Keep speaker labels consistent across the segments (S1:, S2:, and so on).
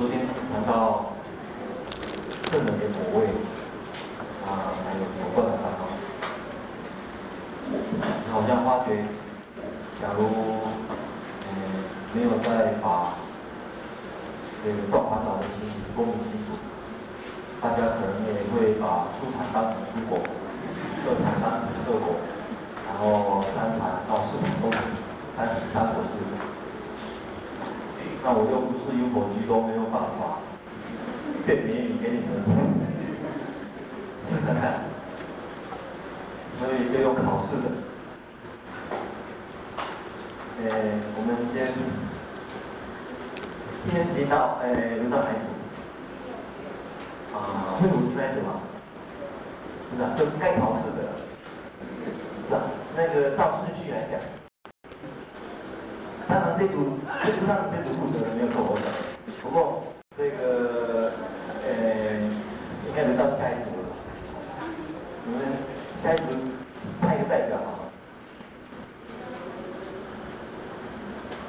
S1: 昨天谈到圣人的果位啊，还有佛观的烦恼，好像发觉，假如嗯没有再把这个断烦恼的情形说明清楚，大家可能也会把出产当成出果，二禅当成二果，然后三禅到四禅都是三三果智。那我又不是因果居多，没有办法辨别你给你们试看看，所以就用考试的。呃，我们先今天是领导，呃，领导哪一组？啊，会主是哪一组吗？不是啊，就该考试的。是啊，那个照顺序来讲。当然这组，这组上这组负责人没有说我的，不过这个呃，应该轮到下一组了。你们下一组派一个代表好吗？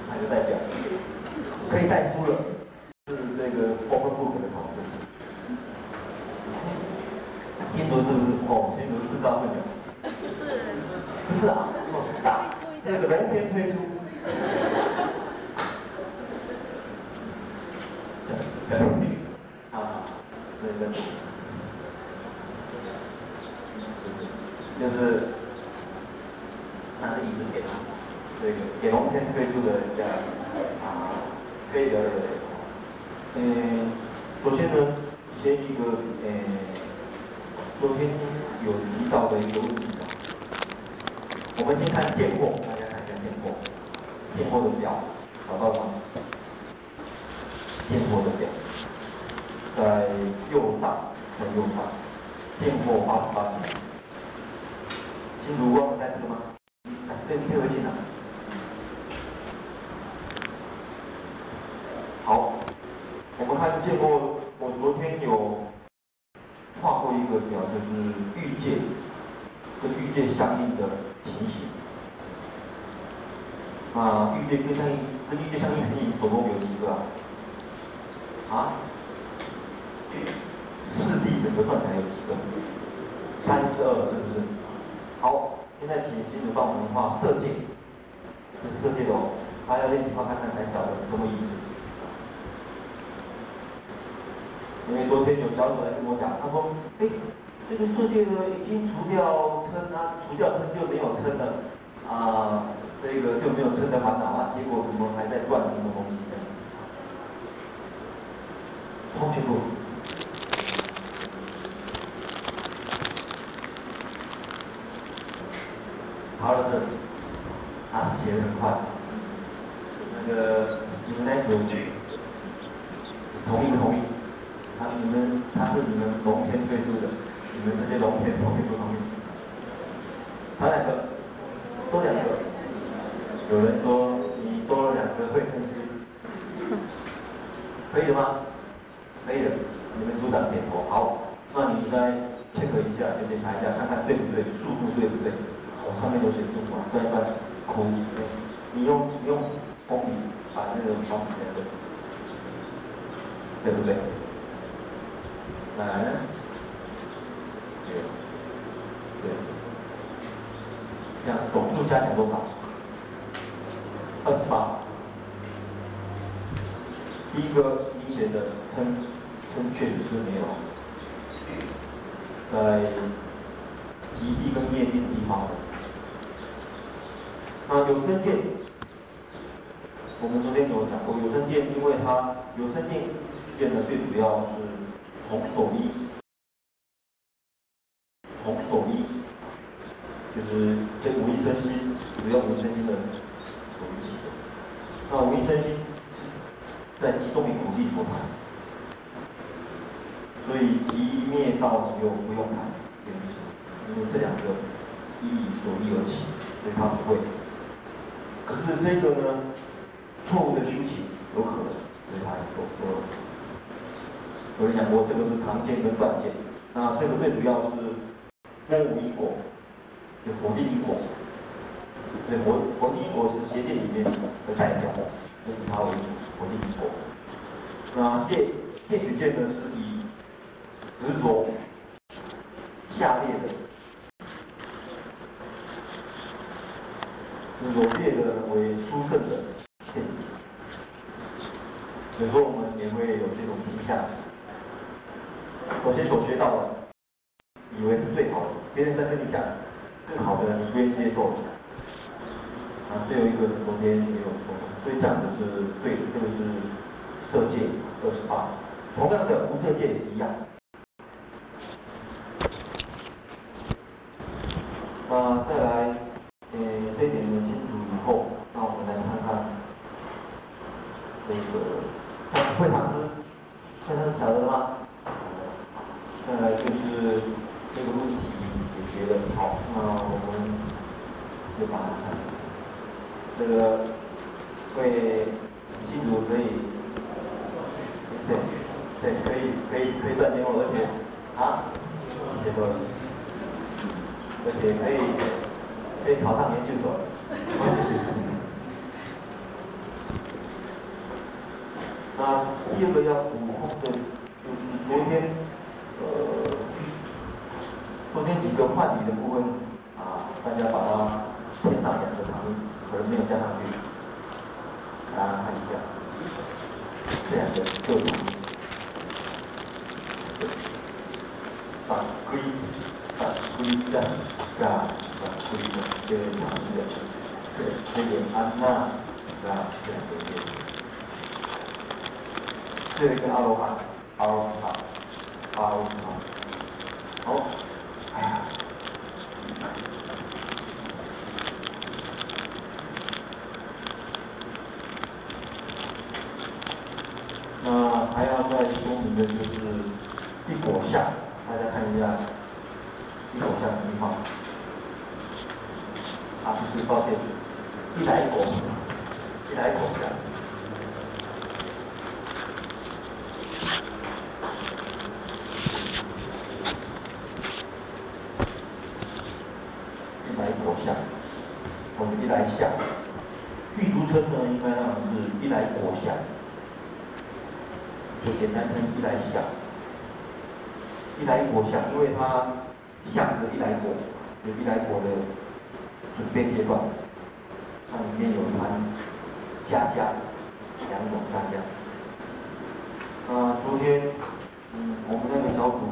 S1: 派一个代表，可以带书了，是这个 open book 的考试。新竹是不是？哦，新竹自告奋勇。不是。不是啊，哦，大，这个人先推出。啊，那个，就是拿着椅子给他，这个给龙天推出的这样啊，可以聊聊聊。嗯，首先呢，先一个嗯，昨天有提到的一个问题啊，我们先看见货，大家看一下见货，见货的表找到吗？见货的表。在右上，在右上，见货八十八年。清楚忘了带这个吗？对，贴回去了。好，见过，我昨天有画过一个表，就是遇见跟遇见相应的情形。啊，遇见跟相应，跟遇见相应的情形总共有几个啊？啊？四谛整个状态有几个？三十二，是不是？好，现在请金主帮我们画色界，这色界的哦，大家练习画看看才晓得是什么意思。因为昨天有小组来跟我讲，他说：“哎，这个世界呢已经除掉嗔啊，除掉嗔就没有嗔了啊，这个就没有嗔的烦恼啊，结果怎么还在断什么东西呢？”同学们。好了，这他写的很快。那个你们那组同意不同意？他你们他是你们农田推出的，你们这些农田同意不同意？他两个，多两个。有人说你多了两个会生气，可以的吗？可以的，你们组长点头。好，那你应该配合一下，就检查一下，看看对不对，速度对不对？我上面有写字嘛，这一段口语，你用你用红笔把那个抄写对，对不对？来，对，对，这样总数加起来多少？二十八。第一个明显的称称确实是没有，在极地跟灭地的地方。啊，有生见，我们昨天有讲过，有生见，因为它有生见见的最主要是从守一，从守一，就是这五阴身心，主要五阴身心的守一起的。那五阴身心在极动灭苦地所谈，所以极灭道就不用谈，因为这两个意义所依而起，所以他不会。可是这个呢，错误的修行有可能，所以他说说了。我跟你讲过，这个是常见跟断见。那这个最主要是波无因果，就佛地因果。对，佛佛地因果是邪见里面的代表，就以它为主，佛地因果。那戒戒取见呢，是以执着下列的，执着戒的为殊胜的见。有时候我们也会有这种倾向，首先所学到的，以为是最好的，别人在跟你讲更好的，你不愿意接受。啊，最后一个昨天也有说，所以讲的是对的，这个是色界二十八，同样的无色界也是一样。啊，再来，呃，这一点呢清楚以后，那我们来看看这个会场师，会场师晓得吗？再来就是这个问题解决了，好，那我们就把它看。这个会清楚可以，对对，可以可以可以赚钱，而且啊，这个，而且可以可以考上研究所。那第二个要补充的，就是昨天呃，昨天几个换礼的部分啊，大家把它添上两个场面。可能没有加上去，大家看一下，这两个就反归反归正啊，反归正这个常见的，对，这个安娜啊这两个字，这个跟阿罗汉，阿罗汉，阿罗汉，好，哎呀。还要再的就是一果相，大家看一下一果相的地方，啊，不是抱歉，一来果，一来果相，一来果相，我们一来相，具足称呢应该让是一来果相。就简单称一来相，一来果相，因为它相着一来果，有一来果的准备阶段，它里面有含家家两种家家。啊，昨天嗯，我们那个小组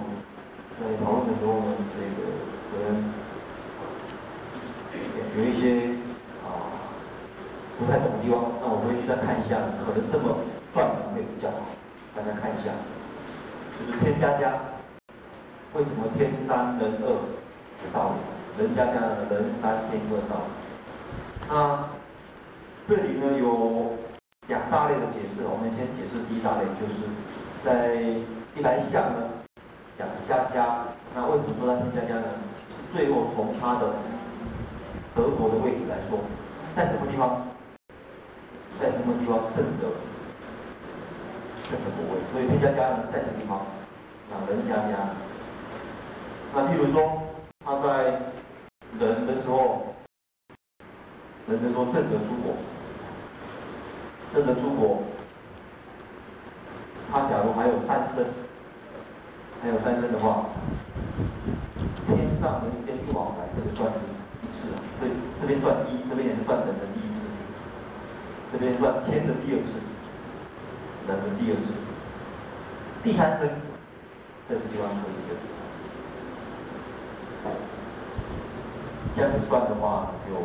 S1: 在讨论的时候呢，这个可能有一些啊不太懂的地方，那我回去再看一下，可能这么转会比较好。大家看一下，就是天家家，为什么天三人二的道理？人家家的人三天二道理。那这里呢有两大类的解释，我们先解释第一大类，就是在一来相呢讲家家，那为什么说他天家家呢？最后从他的得果的位置来说，在什么地方？在什么地方正得？这个部位，所以天家家呢在什么地方？啊，人家家。那譬如说，他在人的时候，人的时候正德诸国，正德诸国，他假如还有三生，还有三生的话，天上人间诸往来，这个算一次，这这边算一，这边也是算人的第一次，这边算天的第二次。人的第二次，第三生，这个地方可以的。这样子算的话就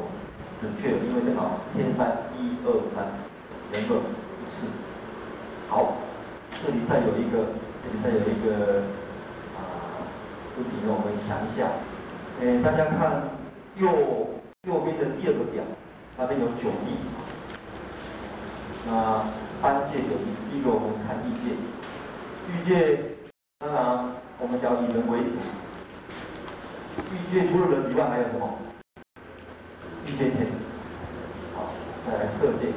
S1: 准确，因为正好天三一二三，人二一次。好，这里再有一个，这里再有一个啊问题，我们想一下。哎，大家看右右边的第二个表，那边有九义。那三界九义，第一个我们看欲界，欲界当然我们讲以人为主，欲界除了人以外还有什么？欲界天，好，再来射箭。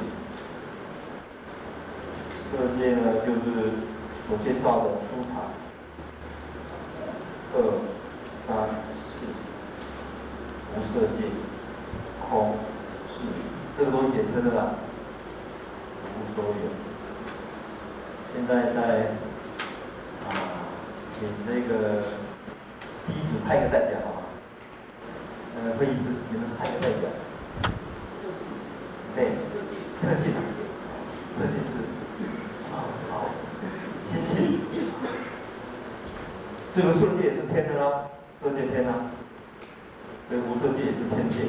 S1: 射箭呢就是所介绍的初禅，二三四，无射箭，空，是，这个都是简称的啦。都有，现在在啊，请这个第一组派个代表好吗？呃，会议室你们派个代表。对，特技，特技师，好，好，亲戚。这个设计也是天的啦，设计天啊。这个无设计也是天界。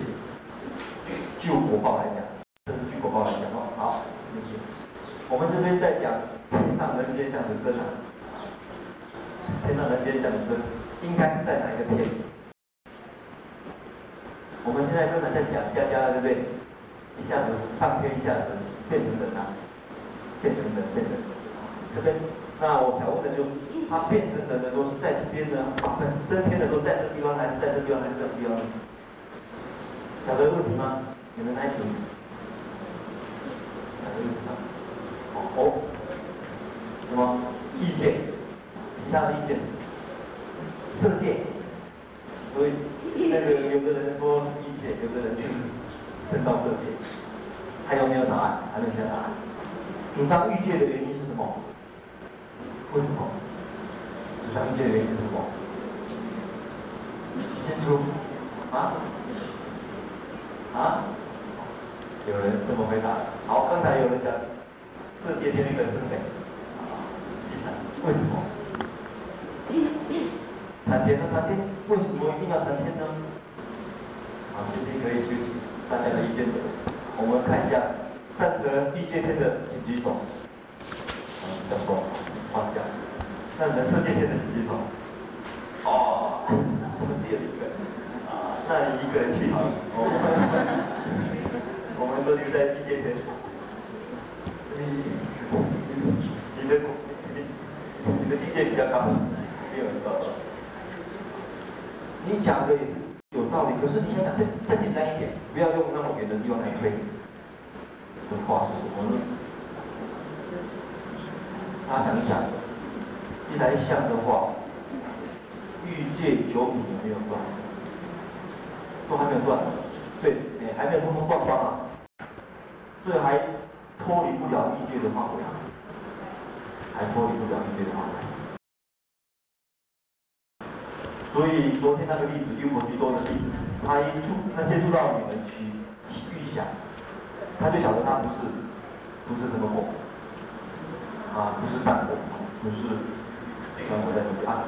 S1: 就国报来讲，这是据国报来讲哦。好，谢谢。我们这边在讲天上人间讲的声啊，天上人间讲的声，应该是在哪一个天？我们现在刚才在讲家家，对不对？一下子上天，一下子变成人啊，变成人，变成人。这边，那我想问的就是，他变成人的都是在这边呢？啊，升天的都在这地方，还是在这地方，还是在这地方？晓得问题吗？你们来听。晓得问题吗？哦，什么意见？其他的意见？色界。所以那个有的人说意见，有的人就是。升到色界，还有没有答案？还有没有答案？主张欲界的原因是什么？为什么？主张欲界的原因是什么？先出啊？啊？有人这么回答？好，刚才有人讲色界天的是谁？为什么？谈天呢？谈天？为什么一定要谈天呢？好，现在可以休息。大家的意见，我们看一下赞成欲界天的请举手。嗯，叫做放下。赞成色界天的请举手。哦，我们只有一个。啊，那你一个人去好了。我们我们都留在欲界天。你你的你你的境界比较高，没有人高。你讲的也是。有道理，可是你想想，再再简单一点，不要用那么远的地方来推。这话是什么呢？大家想一想，一来想的话，欲界九品有没有断？都还没有断。对，还没有通通断光啊。所以还脱离不了欲界的范围，还脱离不了欲界的范围。昨天那个例子，优婆居多的例子，他一触，他接触到你们去去预想，他就晓得他不是，不是什么果，啊，不是善果，不是善果在这里啊，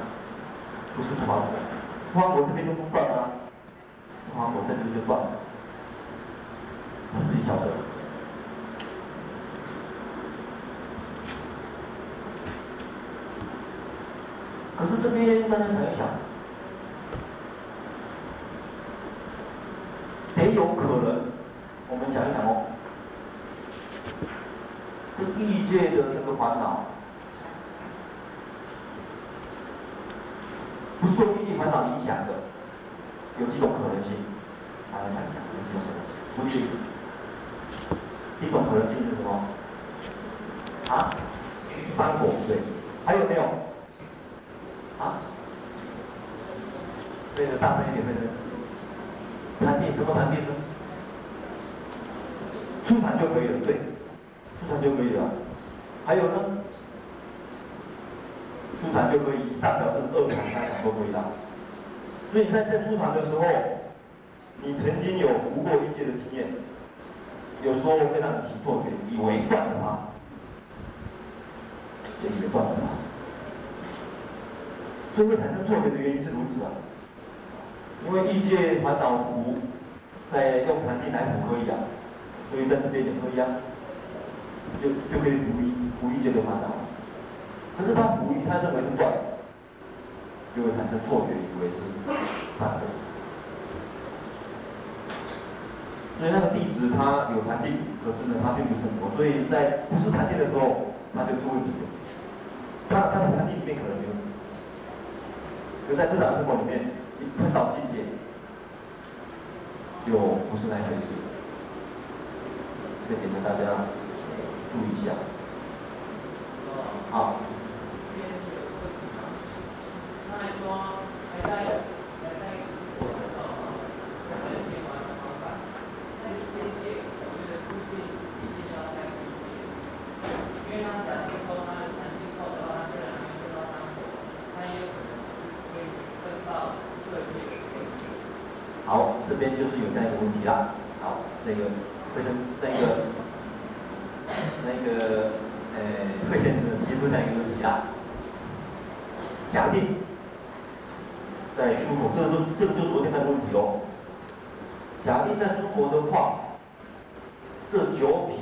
S1: 不是土方果，土方果这边就不断啊，土方果这边就断了，他自己晓得。可是这边大家想一想。也有可能，我们想一想哦，这欲界的这个烦恼，不受欲界烦恼影响的，有几种可能性？大家想一想，有几种可能性？不是，一种可能性是什么？啊？三果对，还有没有？啊？这个大声一点，这个。禅定什么禅定呢？初禅就可以了，对，就可以了。还有呢？出场就可以，以上表示二禅、三禅都可以了。所以在在出场的时候，你曾经有无过一界的经验，有时候会让你起错觉，以为断了它，也以为断了它。所以会产生错觉的原因是如此啊。因为欲界烦恼苦，在用禅定来补可以啊，所以在这边也可以啊，就就可以补一补欲界的烦恼。可是他补一，他认为是怪，就会产生错觉，以为是善的。所以那个弟子他有禅定，可是呢他并不是很多，所以在不是禅定的时候，他就出问题了。他他的禅定里面可能没有，可在日常生活里面一。碰到境界，就不是那回事。这点呢，大家注意一下。好，这边就是有这样一个问题啦。好，这个这个这个。那个呃贺先生提出这样一个问题啊。假定在出口，这个就这个就是昨天的问题哦。假定在中国的话，这九品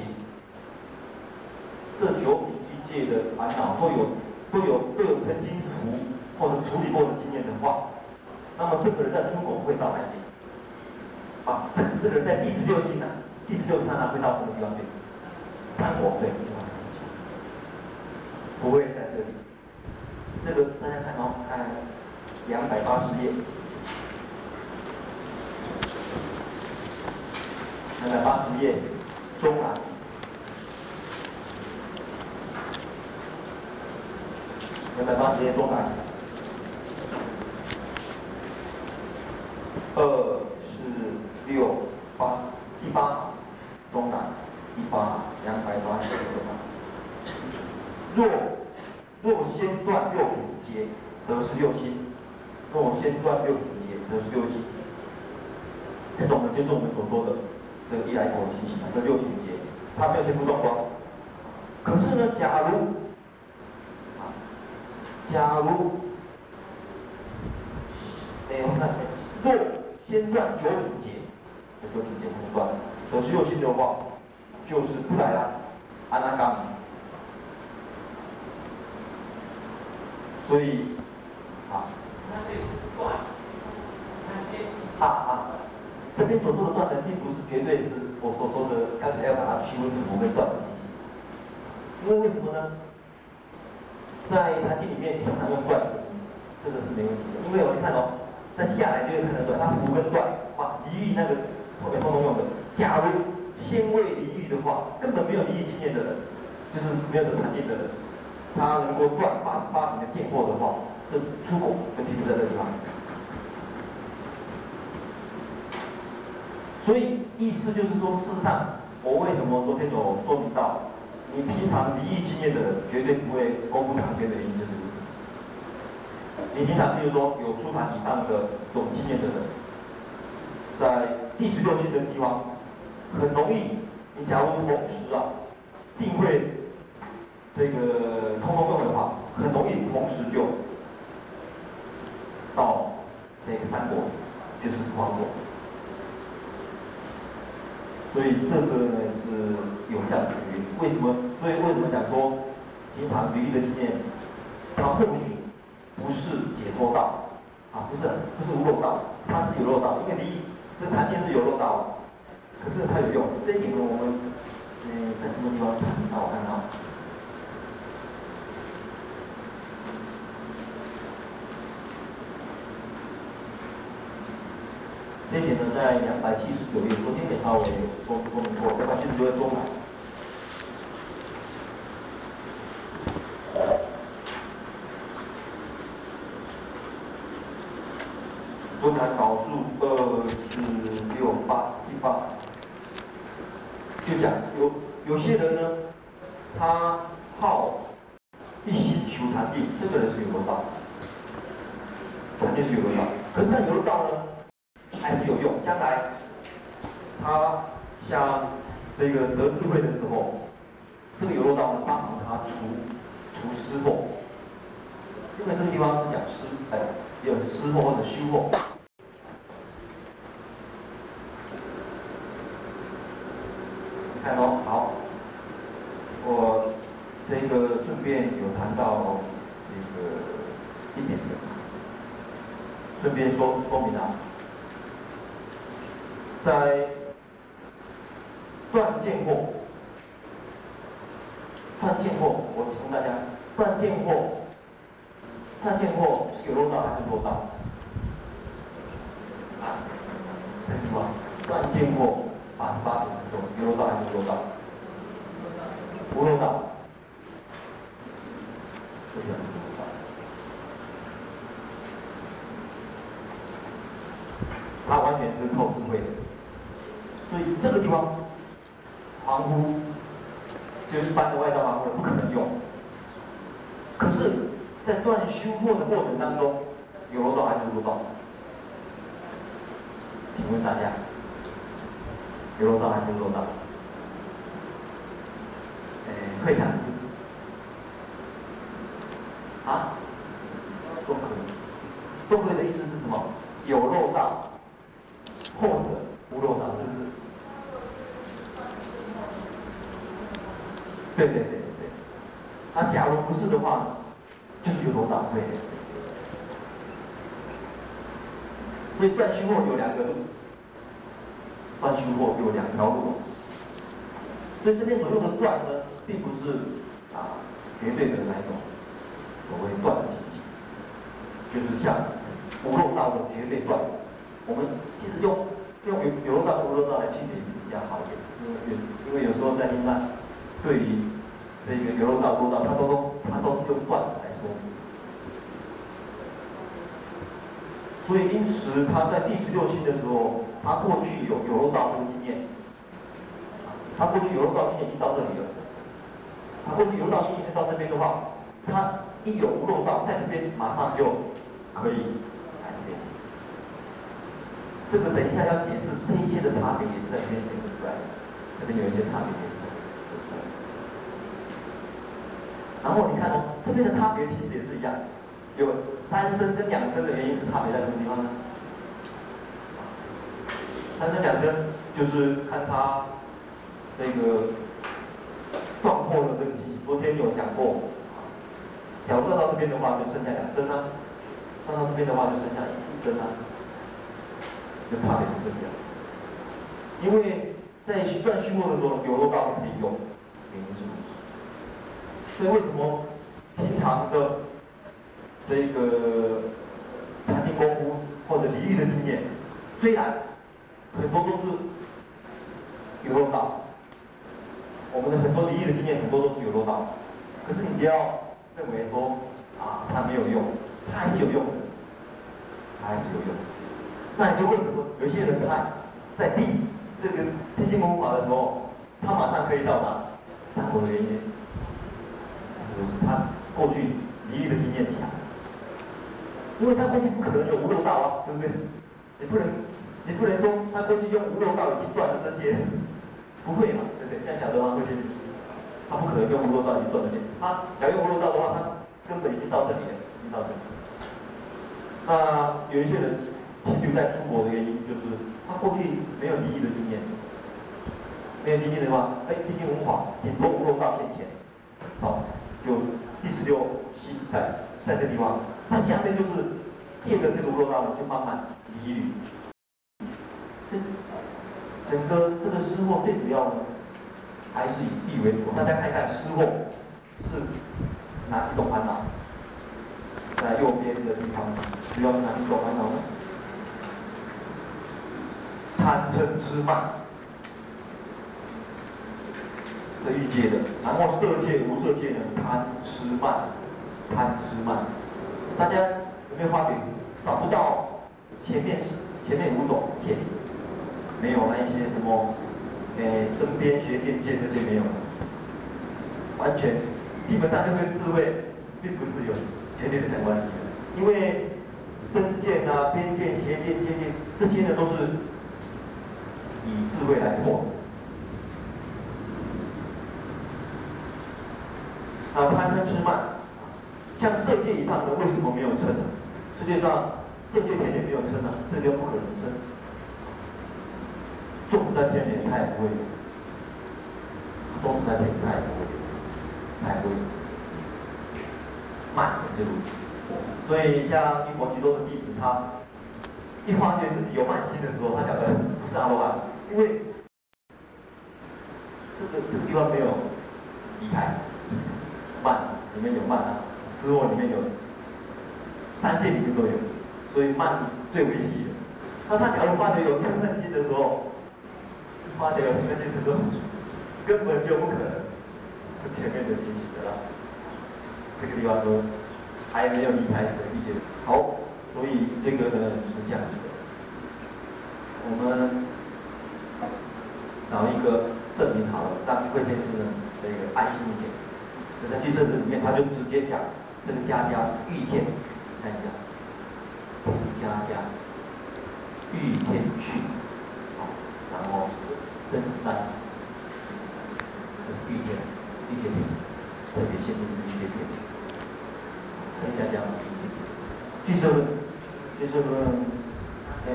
S1: 这九品一界的烦恼都有都有都有曾经服或者处理过的经验的话，那么这个人在出口会到哪里？啊，这这个人在第十六星呢？第十六刹那会到什么地方去？三国对，不会在这里。这个大家看哦，看两百八十页，两百八十页中栏，两百八十页中栏，二。六八第八行中栏第八行两百八十六。若若先断六品劫，得十六心。若先断六品劫，得十六心。这种呢，就是我们所说的这个一来口情形啊，这六品劫，它没有全部断光。可是呢，假如啊，假如，哎，我们看，若先断九品劫。就直接通断，得十六心的话，就是不来了，阿那伽米。所以，啊，啊啊，这边所说的断呢，并不是绝对是我所说的刚才要把它区分成我们断的信息。因为为什么呢？在餐厅里面经常用断的意思，这个是没问题的。因为我们看哦，在下来就会看得出来，它符跟断，哇，离欲那个。后面通通用的。假如先未离欲的话，根本没有离欲经验的人，就是没有得禅定的人，他能够断八十八品的见货的话，这出口问题就在这地方。所以意思就是说，事实上，我为什么昨天有说明到，你平常离异经验的人，绝对不会功夫长浅的原因就是。你平常比如说有初禅以上的这种经验的人。在第十六心的地方，很容易。你假如同时啊，定位这个通通用的话，很容易同时就到这个三国，就是花果。所以这个呢是有这样的原因。为什么？所以为什么讲说平常比喻的经验，它或许不是解脱道啊，不是不是无漏道，它是有漏道，因为第一。这禅定是有漏道，可是它有用。这一点呢，我们嗯在什么地方谈到？我看到。这一点呢，在两百七十九页，昨天也稍微说说明过，两百七十九页中来。不谈导数二四六八第八，就讲有有些人呢，他好一心求禅定，这个人是有漏道，肯定是有漏道。可是他有漏道呢，还是有用。将来他像这个得智慧的时候，这个有漏道呢，帮助他除除湿惑。因为这个地方是讲湿，哎，有湿惑或者虚惑。看哦，好，我这个顺便有谈到这个一点的，顺便说说明啊，在断见惑，断见惑，我提醒大家，断见惑，断见惑是有漏道还是漏道？啊，这句话，断见惑。八十八品之中，有漏道还是无漏道？无漏道。这个无漏道。它完全是靠智慧，这个地方，凡夫就一般的外道凡夫不可能用。可是，在断修惑的过程当中，有漏道还是无漏道？请问大家，有漏道还是漏道？诶，会想是啊？都可以。都可以的意思是什么？有漏道，或者无漏道，是不是？对对对对对。那假如不是的话，就是有漏道，对。所以断虚惑有两个路，断虚惑有两条路。所以这边所用的断呢，并不是啊绝对的那种所谓断的体系，就是像无漏道的绝对断。我们其实用用有有漏道无漏道来区别比较好一点，因为因为有时候在经上对于这个有漏道无漏道，它都都它都是用断来说。所以因此他在第十六期的时候，他过去有有漏道这个经验，他过去有漏道经验已经到这里了，他过去有漏道经验到这边的话，他一有无漏道在这边马上就可以来这边。这个等一下要解释这一些的差别也是在这边显示出来的，这边有一些差别也是显示出来的。然后你看哦，这边的差别其实也是一样。有三生跟两生的原因是差别在什么地方呢？三生两生就是看他那个断惑的问题。昨天有讲过，假如到这边的话就剩下两生啊，放到这边的话就剩下一生啊，就差别是这样。因为在断虚惑的时候，有漏道可以用，原因是如此。所以为什么平常的？这个禅定功夫或者离异的经验，虽然很多都是有漏道，我们的很多离异的经验很多都是有漏道，可是你不要认为说啊它没有用，它还是有用的，它还是有用。那你就为什么有些人他在第这个听经功夫法的时候，他马上可以到达三果的原因，他过去离欲的经验强。因为他过去不可能有无漏道啊，对不对？你不能，你不能说他过去用无漏道已经断了这些，不会嘛，对不对？像小德王过去，他不可能用无漏道已经断了这些。他要用无漏道的话，他根本已经到这里了，已经到这里。那有一些人停留在中国的原因，就是他过去没有离欲的经验，没有经验的话，哎，听经闻法，顶多无漏道现前，好，就第十六系在在这地方。他下面就是借着这个无漏道就慢慢离欲。整个这个失惑最主要的还是以地为主。大家看一看失惑是哪几种烦恼？在右边的地方，主要是哪几种烦恼呢？贪嗔痴慢，这欲界的。然后色界、无色界的贪痴慢，贪痴慢。大家有没有发觉找不到前面是前面五种见，没有那一些什么，诶身边学见见这些没有，完全基本上就跟智慧并不是有绝对的相关系，因为身见啊、边见、邪见、见见这些呢都是以智慧来破。啊，贪嗔痴慢。像色界以上的为什么没有嗔呢？世界上色界天也没有嗔呢？这就不可能嗔。众生天也太不会，众生天太不会，太贵。慢也是如此。所以像玉佛居多的弟子，他一发觉自己有慢心的时候，他晓得不是阿罗汉，因为这个这个地方没有离开，慢里面有慢啊。失惑里面有三界里面都有，所以慢最危险的。那他假如发觉有嗔恨心的时候，发觉有嗔恨心的时候，根本就不可能是前面的情形的了。这个地方说还没有离开的理解。好，所以这个呢是这样子的。我们找一个证明好了，让慧天师呢这个安心一点。在俱舍子里面，他就直接讲。这个家家是欲天，看一下，家家欲天去。然后是深山，玉界玉界天，特别限定是玉界天。看一下这样，据说据说说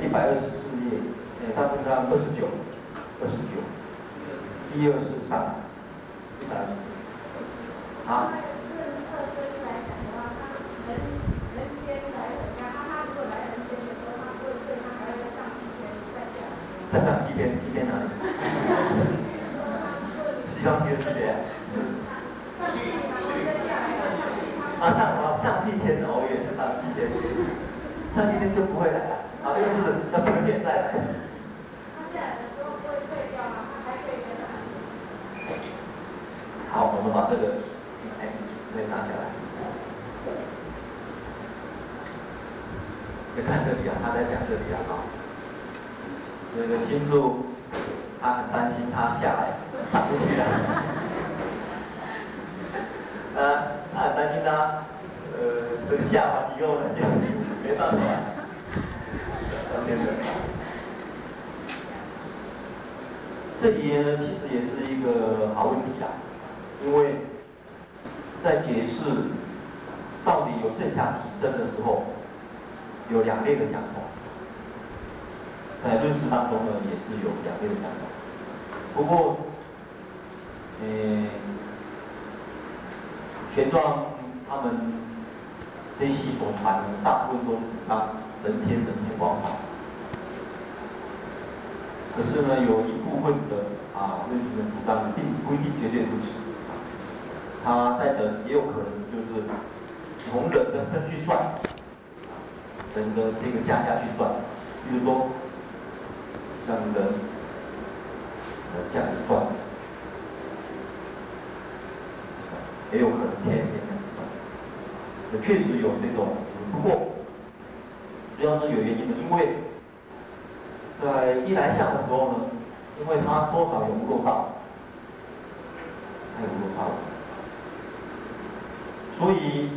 S1: 一百二十四页，哎，大致上二十九，二十九，一二四三，一百二十，啊。再上西天，西天哪里？西方极乐世界。啊上啊上西天哦，也是上西天，上西天就不会来了，啊又不是要成天再来。好，我们把这个哎可以拿下来。你看这里啊，他在讲这里啊，这个新柱，他很担心他下来上不去了。呃，他很担心他，呃，这个下完以后呢，就没办法上天的。这里呢，其实也是一个好问题啊，因为在解释到底有剩下几升的时候，有两类的讲法。在论释当中呢，也是有两类的讲法。不过，呃，玄奘他们这系所传的大部分都是主张人天人天广法。可是呢，有一部分的啊论释的主张并不一定绝对如此。他在等也有可能就是从人的身去算，整个这个加下去算，比如说。像人，呃，这样子算，也有可能天天这样算，也确实有这种，不过，主要是有原因的，因为在一来相的时候呢，因为它多少有无漏道，还有无漏道，所以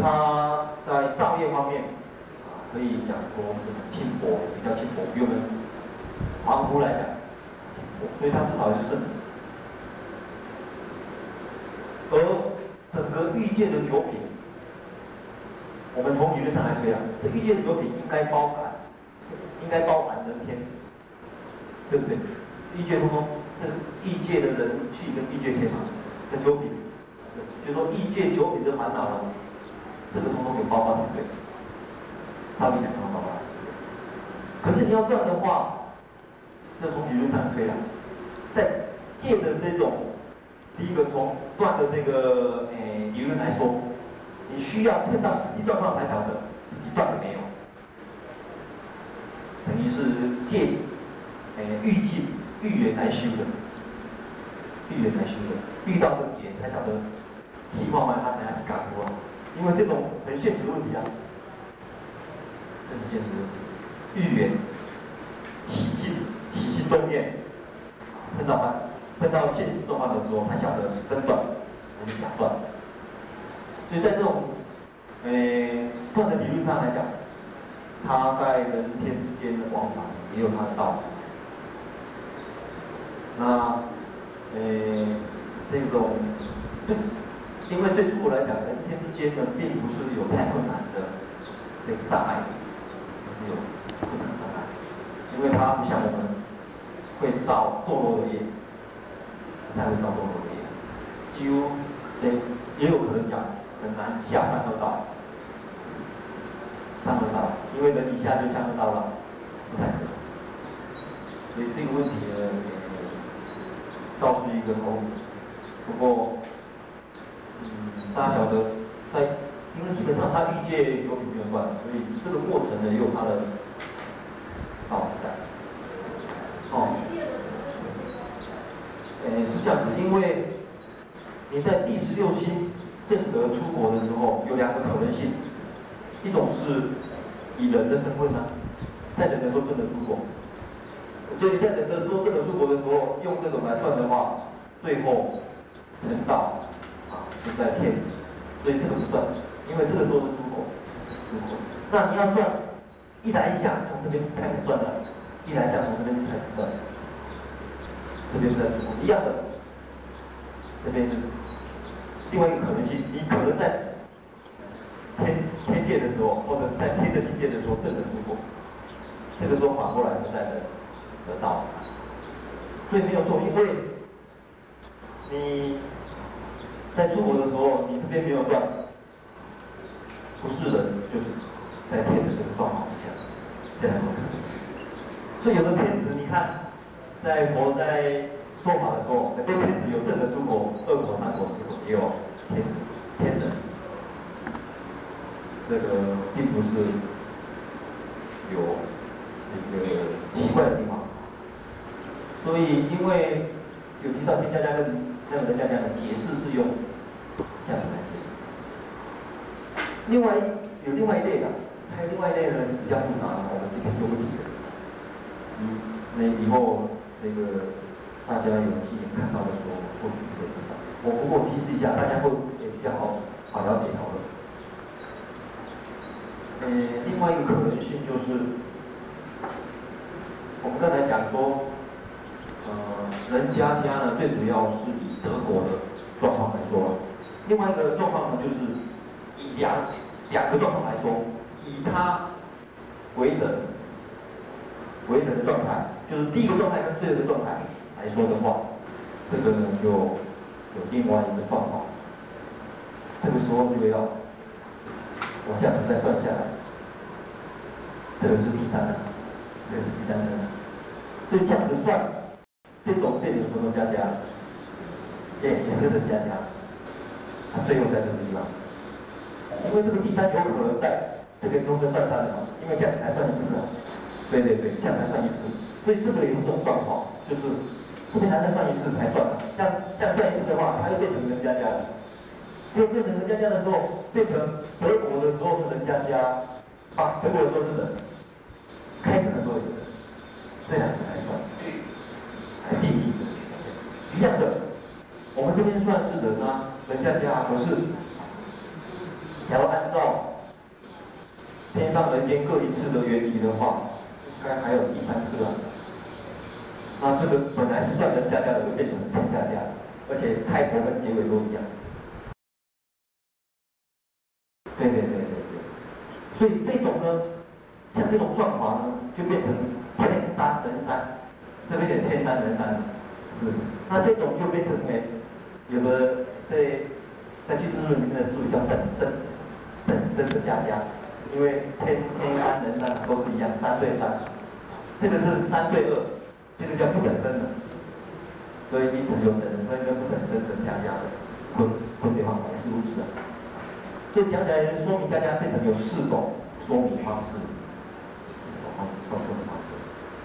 S1: 它，可以讲说是轻薄，比较轻薄，比我们。凡夫来讲，所以它至少就是。而整个欲界的九品，我们从理论上来推啊，这欲界的九品应该包含，应该包含人天，对不对？欲界当中，这个欲界的人气跟欲界天嘛，跟九品，就说欲界九品的烦恼，这个通通给包括对不对？照理讲通通包括。可是你要这样的话。这从理论上可以了，在借着这种第一个从断的这个诶理论来说，你需要碰到实际状况才晓得自己断了没有，等于是借诶欲境预言来修的，预言来修的，遇到这个点才晓得计划完他才是感悟啊，因为这种很现实的问题啊，很现实，欲缘起境。起心动念，碰到他，碰到现实状况的时候，他晓得是真断还是假断。所以在这种，诶、欸，断的理论上来讲，他在人天之间的往返也有他的道理。那，诶、欸，这种，因为对诸佛来讲，人天之间呢，并不是有太困难的这个障碍，是有困难的，因为他不像我们。会造堕落的业，才会造堕落的业，几乎也也有可能讲很难下三恶道，三恶道，因为人一下就下恶道了，不太可能。所以这个问题呢，倒是一个谜。不过，嗯，大家晓得，在因为基本上他欲界有品没有断，所以这个过程呢也有他的道理在。哦，呃，是这样子，因为你在第十六星正德出国的时候，有两个可能性，一种是以人的身份呢，在人的时候证得出国，所以你在人的时候证得出国的时候，用这种来算的话，最后成道啊是在天，所以这个不算，因为这个时候是出国，出国，那你要算一来一下从这边开始算的。一来一下从这边开始算，这边是在做梦，一样的。这边是另外一个可能性，你可能在天天界的时候，或者在天的境界的时候，正的出国。这个时候反过来是在的得到，所以没有错，因为你在出国的时候，你这边没有断，不是人，就是在天的这个状况下，这样。所以有的天子，你看，在佛在说法的时候，很多天子有正的出国，恶果、三果、四果，也有天子、天人，这个并不是有。一个奇怪的地方，所以因为有提到天家家跟那个人家家的解释是用这样来。另外有另外一类的，还有另外一类呢是比较复杂的，我们这边就不提了。嗯，那以后那个大家有机会看到的时候，或许会知道。我不过提示一下，大家会也比较好好了解讨论。呃，另外一个可能性就是。我们刚才讲说，呃，人家家呢，最主要是以德国的状况来说，另外一个状况呢，就是以两两个状况来说，以他为人为人状态，就是第一个状态跟最后的状态来说的话，这个呢就有另外一个状况。这个时候就要往下再算下来，这个是第三个。这个是第三个，所以这样子算，这种变成什么加加？对也是人家家，他最后在这个地方，因为这个第三有可能在这边中间算三的嘛，因为这样才算一次啊。对对对，这样才算一次，所以这个也是这种状况，就是这边还在算一次才算，这样这样算一次的话，它就变成人家家了。就变成人家家的时候，变成德国的时候是人家家，啊，德国的时候是人。开始的时候是这样子来算，来定义一样的。我们这边算是人啊，人家家，可是，然后按照天上人间各一次的原理的话，应该还有第三次啊。那这个本来是叫人家家的，就变成天家家，而且开头跟结尾都一样。对对对对对，所以这种呢。像这种状况呢，就变成天山人山，这边的天山人山，是，那这种就变成为，有个在在俱舍论里面的术语叫等身，等身的家家，因为天天三人三都是一样，三对三，这个是三对二，这个叫不等身的，所以因此有等身跟不等身的家家的分分别方法是如此的，所以讲起来说明家家变成有四种说明方式。好，说说什么？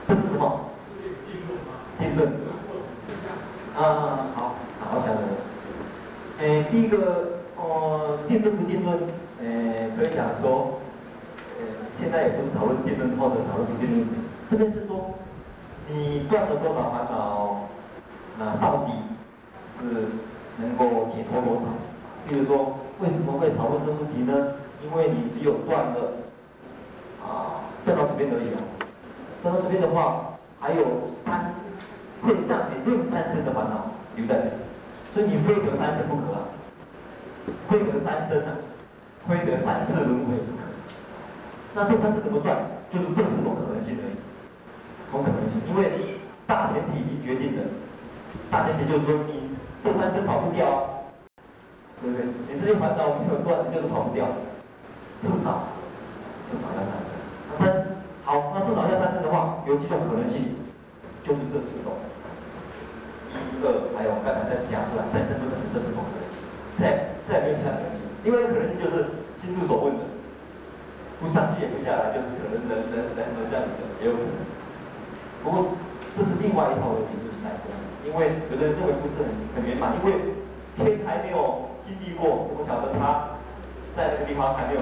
S1: 这是什么？定论。啊，好，好好讲的。诶，第一个，呃，定论不定论？呃，可以讲说，呃，现在也不是讨论辩论或者讨论不定论。这边是说，你断了多少烦恼，那到底是能够解脱多少？比如说，为什么会讨论这个问题呢？因为你只有断了，啊。断到这边而已啊！断到这边的话，还有三会让你另三生的烦恼留在这里，所以你非得三生不可啊！非得三生啊！亏得三次轮回不可。那这三次怎么断？就是这四种可能性而已，种可能性。因为大前提已经决定了，大前提就是说你这三次跑不掉啊，对不对？你这些烦恼没有断，就是跑不掉，至少至少要三生。三好，那至少要三次的话，有几种可能性，就是这四种，一、二，还有刚才再讲出来，三生就可能这四种可能性，再再没有其他可能性。另外一个可能性就是心之所问的，不上去也不下来，就是可能人人人人这样子也有可能。不过这是另外一套的理论来说，因为有的人认为不是很很圆满，因为天还没有经历过，我晓得他在那个地方还没有。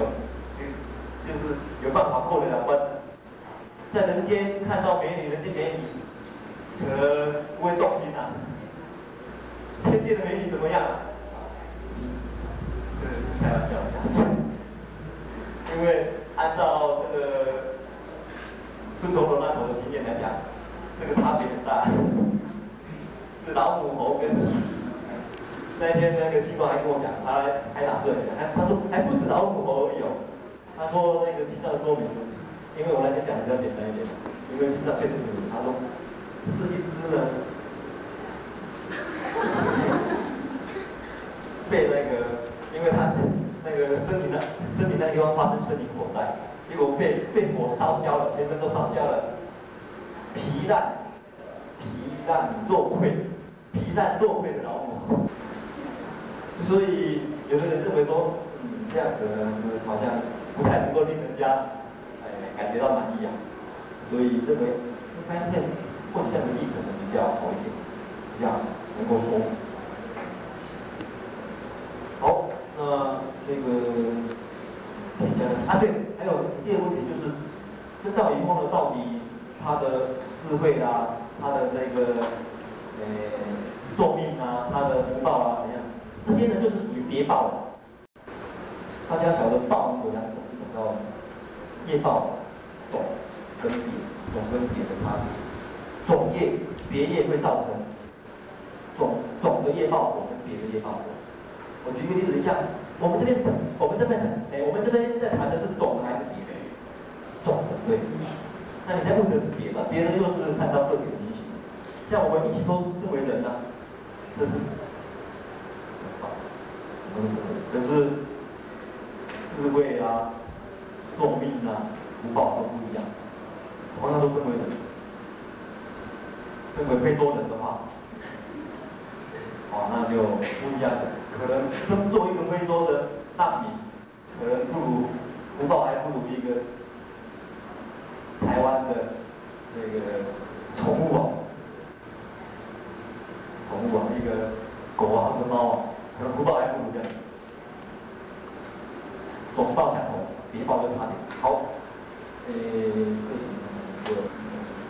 S1: 就是有办法过得了关，在人间看到美女，人间美女，可能不会动心啊。天界的美女怎么样？这是开玩笑假设，因为按照这个孙陀罗那头的经验来讲，这个差别很大。是老母猴跟那天那个西瓜还跟我讲，他还打算，还他说还不止老虎猴而已哦。他说那个经常说明，因为我那天讲的比较简单一点，因为经常确实是，他说是一只呢，被那个，因为他 那个森林的森林那地方发生森林火灾，结果被被火烧焦了，全身都烧焦了，皮烂。皮烂肉溃，皮烂肉溃的老虎，所以有的人认为说，嗯，这样子呢，好像不太能够令人家，哎，感觉到满意啊，所以认为应该念混这样的历程呢比较好一点，比较能够说。好，那这个啊，对，还有第二个问题就是，生到以后呢，到底他的智慧啊？他的那个呃寿命啊，他的福报啊怎样？这些呢就是属于别报的。大家晓得报有两种，一种叫业报，种跟别，种跟别的差别。种业别业会造成种种的业报果跟别的业报。我举个例子，一样我们这边我们这边哎，我们这边在谈的是种还是别的？种的对。那你在问的是别的，别的又是看到个别的。像我们一起都视为人呐、啊，这是好，可是智慧啊、寿命啊、福报都不一样，同样都称为人，称为非洲人的话，好，那就不一样的。可能生做一个非洲的难民，可能不如福报还不如一个台湾的那个宠物王。宠物啊，一个狗啊，或者猫啊，可能福报还不如这样。总报相同，别报就差点。好，呃，这个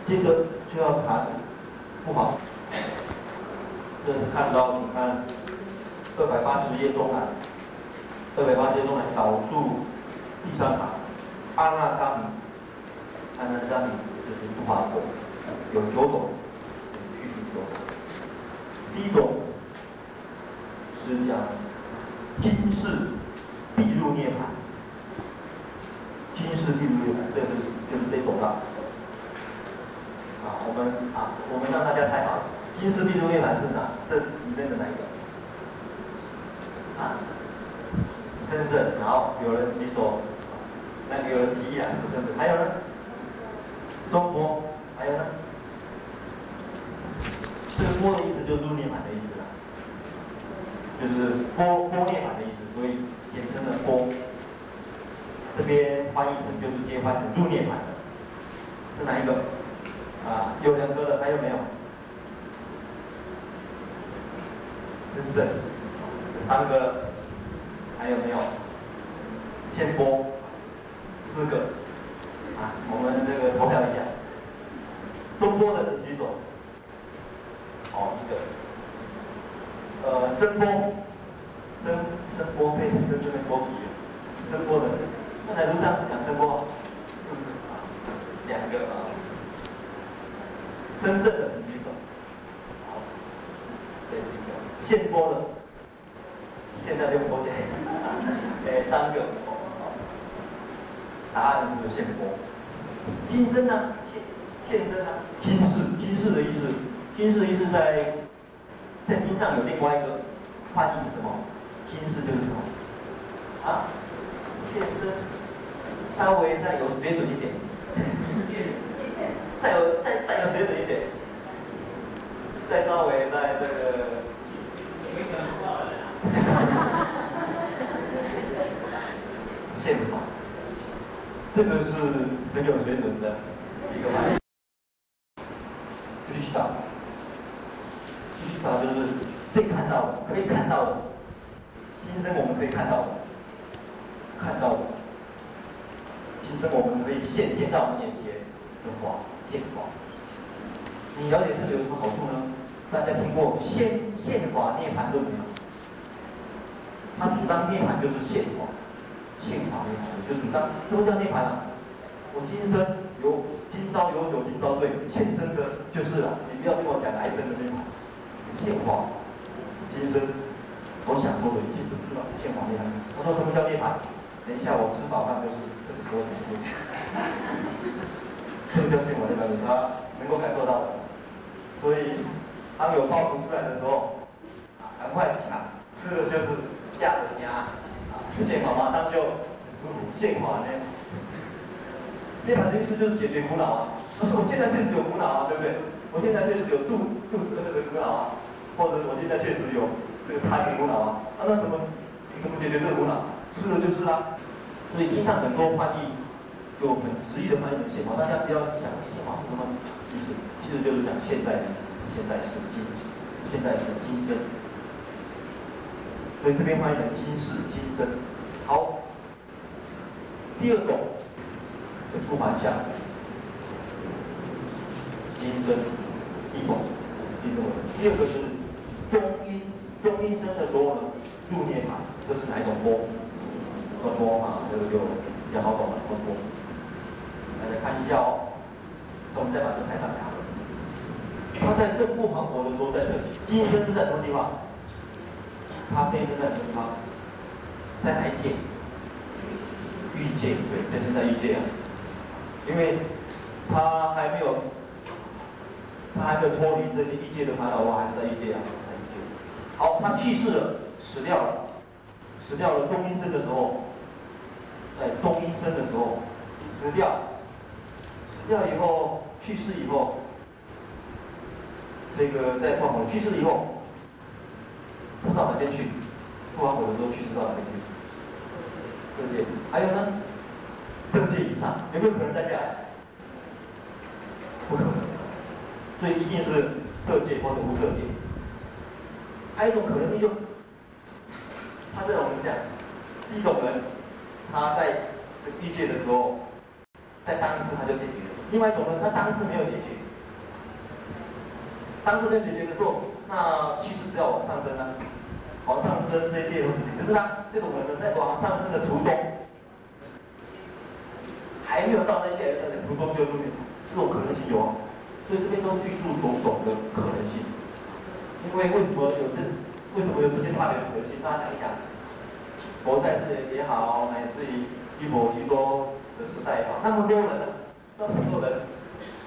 S1: 接着就要谈不好。这是看到，请看二百八十页中啊，二百八十页中来导数第三行，阿那迦米，阿那迦米就是不法果，有九种，具体九种。第一种是讲今世必入涅槃，今世必入涅槃，这是就是这种了。啊，我们啊，我们让大家猜啊，今世必入涅槃是哪？这里面的哪一个？啊，深圳，然后有人举手，那个有人提议啊，是深圳，还有呢？中国，还有呢？这个“波”的意思就是入涅槃的意思啦，就是“波波涅槃”的意思，所以简称的“波”。这边翻译成就直接翻译成“入涅槃”的，是哪一个？啊，有两个了，还有没有？深圳三个，还有没有？先波，四个。啊，我们这个投票一下，中波的请举手。好一个，呃，声波，声声波配声这边波比，声波的，刚才录像是讲声波，是不是？啊？两个。啊，深圳的，现播的，现在就波起来，哎，三个，答案是现波，今生呢？现现身呢？今世，今世的意思。今世的意思在在经上有另外一个翻译是什么？今世就是什么？啊，现身，稍微再有水准一点，再有再再有水准一点，再稍微在这个，现法，这个是很有水准的一个翻译，知道。啊，就是被看到的，可以看到的，今生我们可以看到的，看到的，今生我们可以现现在我们眼前的话，现法。你了解这个有什么好处呢？大家听过现现法涅槃论没有？他主张涅槃就是现法，现法涅槃就主张什么叫涅槃啊？我今生有今朝有酒今朝醉，现生的就是了，你不要跟我讲来生的涅槃。现化，今生我想说的一切都知道，见法涅槃。他说什么叫涅槃？等一下我吃饱饭就是这个时候才说。这个叫见法涅槃，他能够感受到。所以当有报图出来的时候，赶快抢，这就是价值呀。见法马上就很舒服，见法呢？涅槃的意思就是解决苦恼啊。他说我现在确实有苦恼啊，对不对？我现在确实有肚肚子的这个苦恼啊，或者我现在确实有。这个贪的苦恼啊，啊，那怎么怎么解决这个苦恼？是的，就是啦。所以经常很多翻译就很直译的翻译成现法，大家不要想现法是什么意思，其实就是讲现在的，现在是今，现在是今生。所以这边翻译成今世今生。好，第二种是复还相，今生一种，一种。第二个是中阴。中阴身的时候呢，入涅槃，这是哪一种波？这个波啊，这个就比较好懂了，波波。大家看一下哦，那我们再把这拍上来。他在正不还活的时候在这里，金身是在什么地方？他飞身在什么地方？在哪一界？欲界，对，飞身在欲界啊。因为他还没有，他还没有脱离这些欲界的烦恼，我还是在欲界啊。好，他去世了，死掉了，死掉了。中阴身的时候，在中阴身的时候死掉，死掉以后去世以后，这个在放火去世以后，不知道哪边去，不管我的时候去世到哪边去？色界，还有呢？色界以上有没有可能再下来？不可能，所以一定是色界或者无色界。还有一种可能性，就他这种我们讲，一种人，他在这个欲界的时候，在当时他就解决了；另外一种人，他当时没有解决，当时没有解决的时候，那趋势只要往上升啊，往上升这一界都是。可是呢，这种人呢，在往上升的途中，还没有到那界的途中就入灭，这种可能性有，所以这边都叙述种种的可能性。因为为什么有这为什么有这些差别的可能性？大家想一想，佛在世也好，乃至于于佛居多的时代也好，那么多人呢，那么多人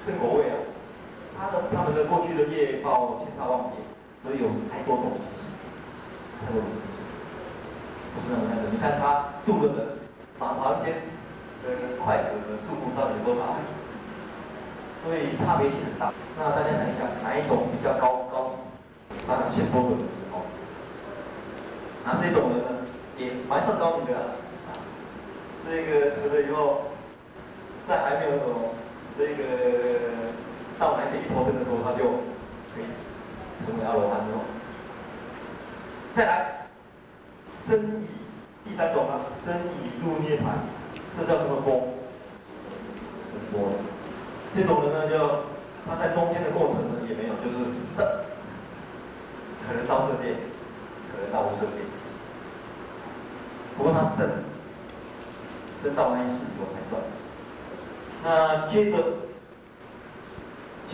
S1: 生果位啊，他的他们的过去的业报千差万别，所以有太多种，太多种，不是那么单纯。你看他度的人，法华间的快的数目到底有多少？所以差别性很大。那大家想一想，哪一种比较高高？当然先波的哦，那这种人呢，也蛮上高明的啊。这个死了以后，在还没有走这个到来这一头身的时候，他就可以成为阿罗汉了。再来，身已第三种啊，身已入涅槃，这叫什么波？什么波？这种人呢，就他在中间的过程呢，也没有，就是。可能到色界，可能到无色界。不过他升，升到那一世以后才断。那接着，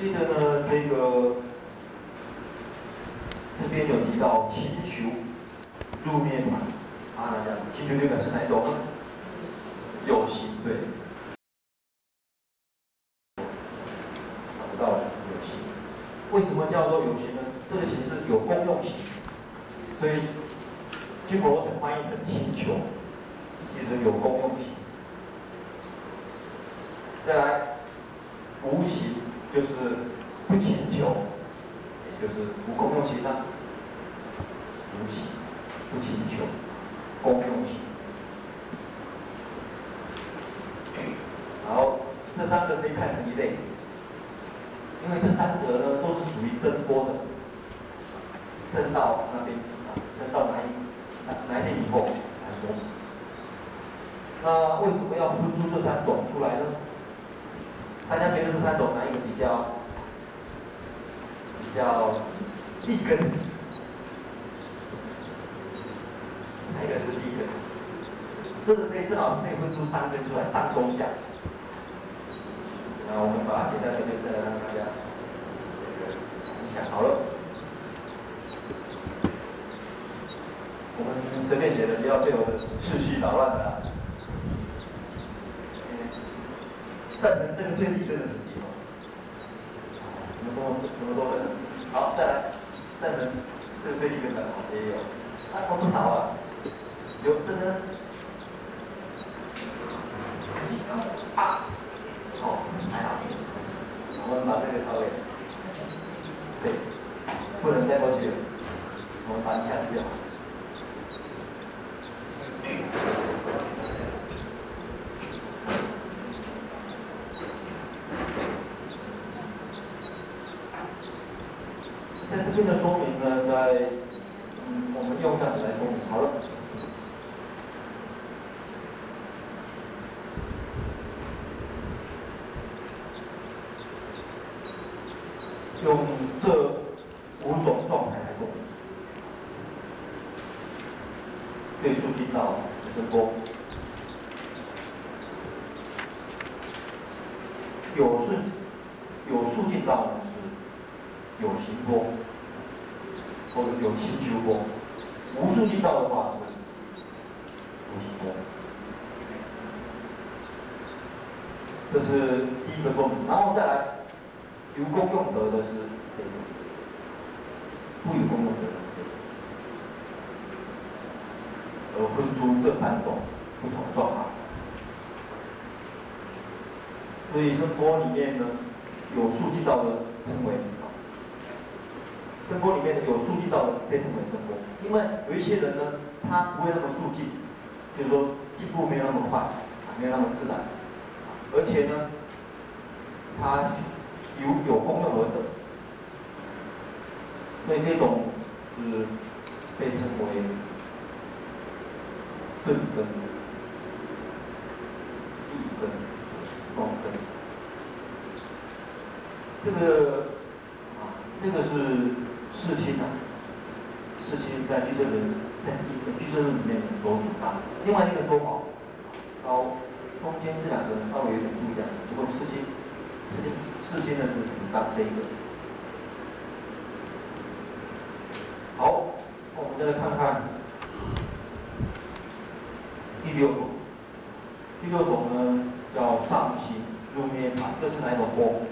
S1: 接着呢，这个这边有提到勤求入涅槃，啊，那这样，勤求这个是哪一种？有行，对。找不到有行，为什么叫做有行呢？这个形式有功用性，所以经过我所翻译成勤求，其实有功用性。再来，无形就是不请求，也就是无功用性啊。无喜不请求，功用性。好，这三个可以看成一类，因为这三者呢都是属于声波的。升到那边啊，升到哪一哪哪一天以后来说？那为什么要分出这三种出来呢？大家觉得这三种哪一个比较比较立根？哪一个是立根？这个可以正好可以分出三根出来，上中下。那我们把它写在这边，再来让大家想一想好了。我们随便写的，不要被我的秩序捣乱了。赞成这个最低分的是几种？什么多？什么多的？好，再来，赞成这个最低分的也有，啊，我不少啊，有真的，啊，哦，还好，我们把这个稍微，对，不能再过去了，我们把它下去掉。在这边的说明呢，在嗯，我们用这样子来说明好了。用这五种状态来说，最初听到声波，有顺有速进到是有行波。有请求波，无速进道的话是无行波。这是第一个说明，然后再来有功用德的是这个，不有功用德的这个，而分出这三种不同状态。所以声波里面呢，有速进道的称为。声波里面有速进到的被称为声波，因为有一些人呢，他不会那么速进，就是说进步没有那么快，没有那么自然，而且呢，他有有功用而得，所以这种是被称为顿根、立根、双根，这个啊，这个是。世亲啊，世亲在俱舍论，在俱舍论里面所主张。另外一个说法，高中间这两个稍微有点不一样。不过世亲，世亲，世亲呢是很大这一个。好，那我们再来看看第六种。第六种呢叫上行入涅槃，这是哪一种波？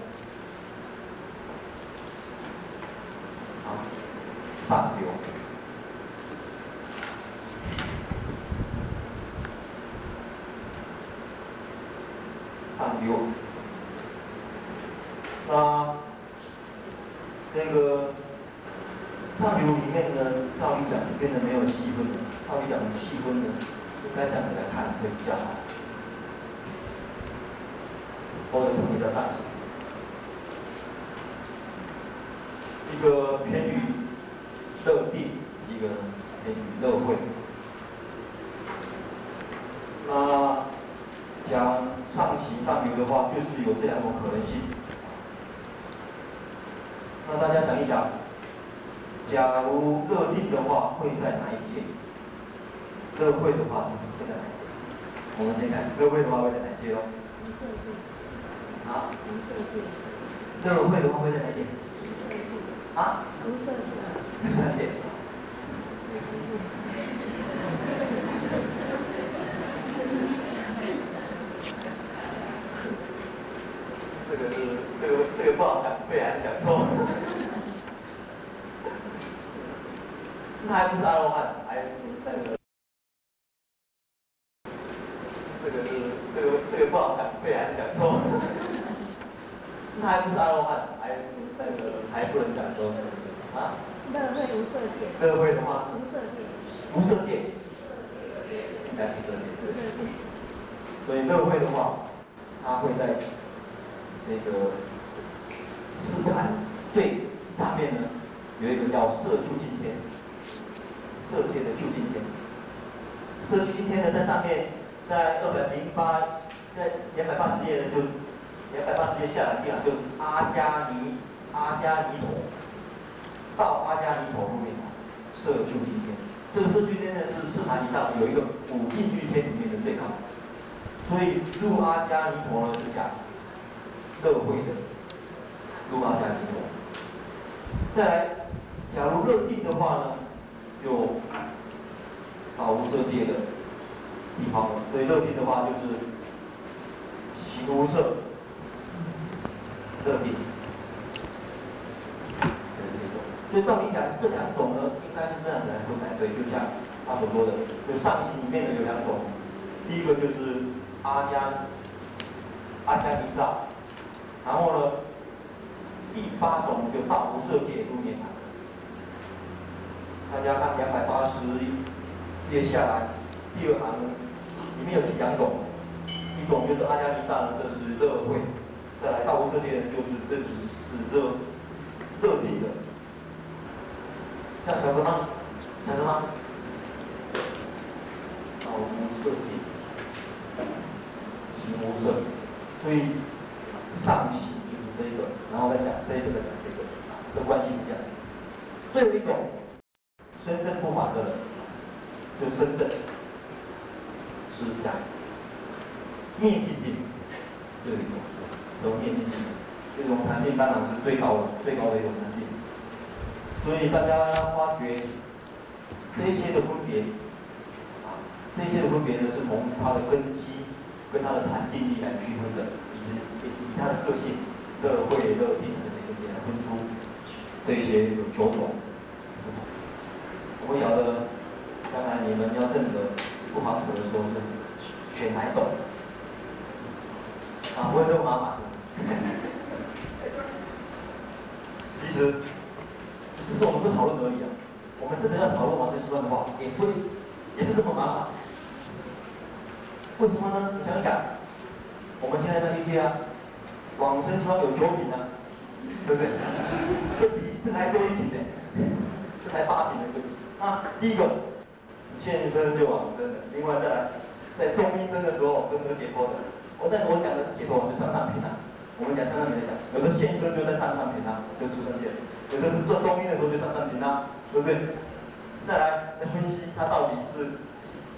S1: 上流，上流。那这个上流里面呢，照理讲变得没有细分了。照理讲细分呢，应该这样子来看会比较好。或者什么叫上行？一个偏语。乐定一个乐慧，那讲上行上流的话，就是有这两种可能性。那大家想一想，假如乐定的话会在哪一界？乐会的话会在哪一界？我们先看乐会的话会在哪一界哦？啊？乐会的话会在哪一界？啊？这个是这个这个不好讲，被人讲错。那还不是阿罗汉，还这个还不能讲说，啊？乐慧无色界。乐慧的话。无色界。无色界。应该是色界。所以乐慧的话，它会在那个四禅最上面呢，有一个叫色究竟天，色界的究竟天。社区今天呢，在上面，在二百零八，在两百八十页呢，就两百八十页下来地方就阿迦尼阿迦尼陀。到阿迦尼陀后面，色究竟天。这个色究竟天呢，是四禅以上有一个五境居天里面的最高。所以入阿迦尼陀呢是讲乐慧的，入阿迦尼陀。再来，假如乐定的话呢，有到无色界的地方。所以乐天的话就是行无色，乐天。所以照理讲，这两种呢，应该是这样子来说才对。就像他所说的，就上行里面的有两种，第一个就是阿迦阿迦尼藏，然后呢，第八种就大无色界入涅槃。大家看两百八十接下来，第二行里面有两种，一种就是阿迦尼藏，这是热会；再来大无色界就是这只是热热体的。像什么吗？晓得吗？大无色界，行无色，所以上行就是这个，然后再讲这个，再讲这个，这关系是这样。最后一种。真正不满的人，就真的是讲灭尽定，这里头有灭尽定，这种禅定当然是最高的、最高的一种禅定。所以大家发觉这些的分别啊，这些的分别呢是从它的根基跟它的禅定力来区分的，以及以它的个性、乐慧、乐定这些分别来分出这些有九种。我晓得，将来你们要认得不还佛的时候是选哪种？啊，不会这么麻烦。其实，只是我们不讨论而已啊。我们真的要讨论王生西方的话，也会也是这么麻烦。为什么呢？你想想，我们现在在音乐啊，往生西方有九品呢，对不对？这比这还多一品呢，这才八品呢，对不对？啊，第一个现生就往生的，另外再来，在中阴身的时候都没有解剖的。我在我讲的是解剖，我们就上上品啊。我们讲上上品来讲，有的现生就在上上品啊，就出生界；有的是做中医的时候就上上品啊，对不对？再来再分析他到底是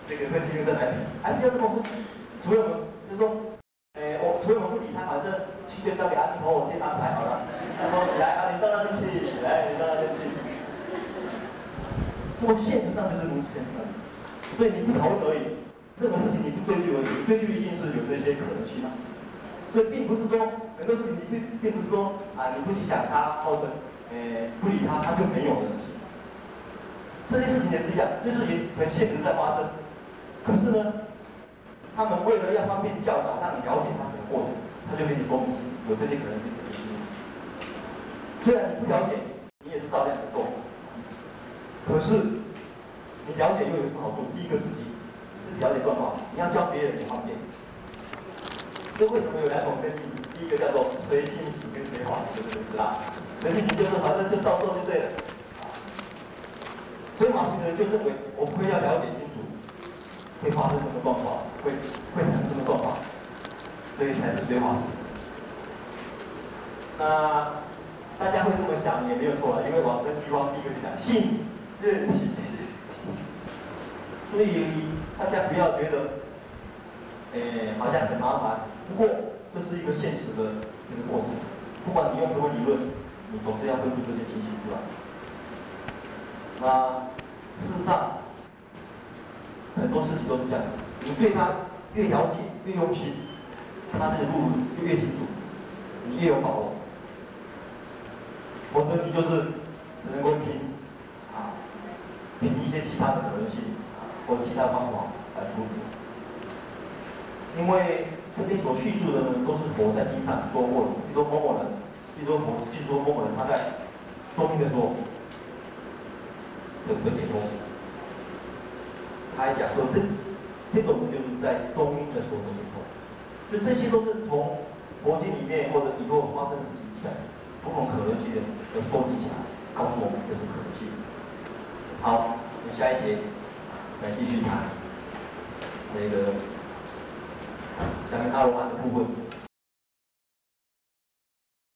S1: 这个会停留在哪里，还是要这么分析？除了我们就是说，哎，我除了我们不理他，反正去就交给阿弥陀我先安排好了。他说：“来，啊，你上那边去，来，你上那边去。”我现实上就是如此现实，所以你不讨论而已，任何事情你不追究而已，追究一定是有这些可能性的。所以并不是说很多事情你并并不是说啊你不去想它，或者诶不理它，它就没有的事情。这些事情也是一样，这些事情很现实在发生。可是呢，他们为了要方便教导，让你了解它整个过程，他就给你说明有这些可能性可能性。虽然你不了解，你也是照样去做。可是，你了解又有什么好处？第一个自己自己了解状况，你要教别人也方便。这为什么有两种分析？第一个叫做随心行跟随法行，就是这样。随心行就是反正就照做就对了。随法行的人就认为我不会要了解清楚，会发生什么状况，会会产生什么状况，所以才是随法行。那大家会这么想也没有错了，因为往生西方第一个就讲信。对，所以大家不要觉得，诶，好像很麻烦。不过这是一个现实的这个过程。不管你用什么理论，你总是要分出这些情形出来。那事实上，很多事情都是这样，你对他越了解、越用心，他这个路就越清楚，你越有把握。否则你就是只能够拼。凭一些其他的可能性，或其他方法来处理。因为这边所叙述的呢，都是佛在经上说过的。比如说某某人，比如说佛，据说某某人他在中阴的时候有个解脱，他还讲说这这种就是在中阴的时候的解脱。所以这些都是从佛经里面或者以后发生事情起来，不同可能性的都收集起来，告诉我们这是可能性。好，那下一节来继续谈那个下面阿罗汉的部分。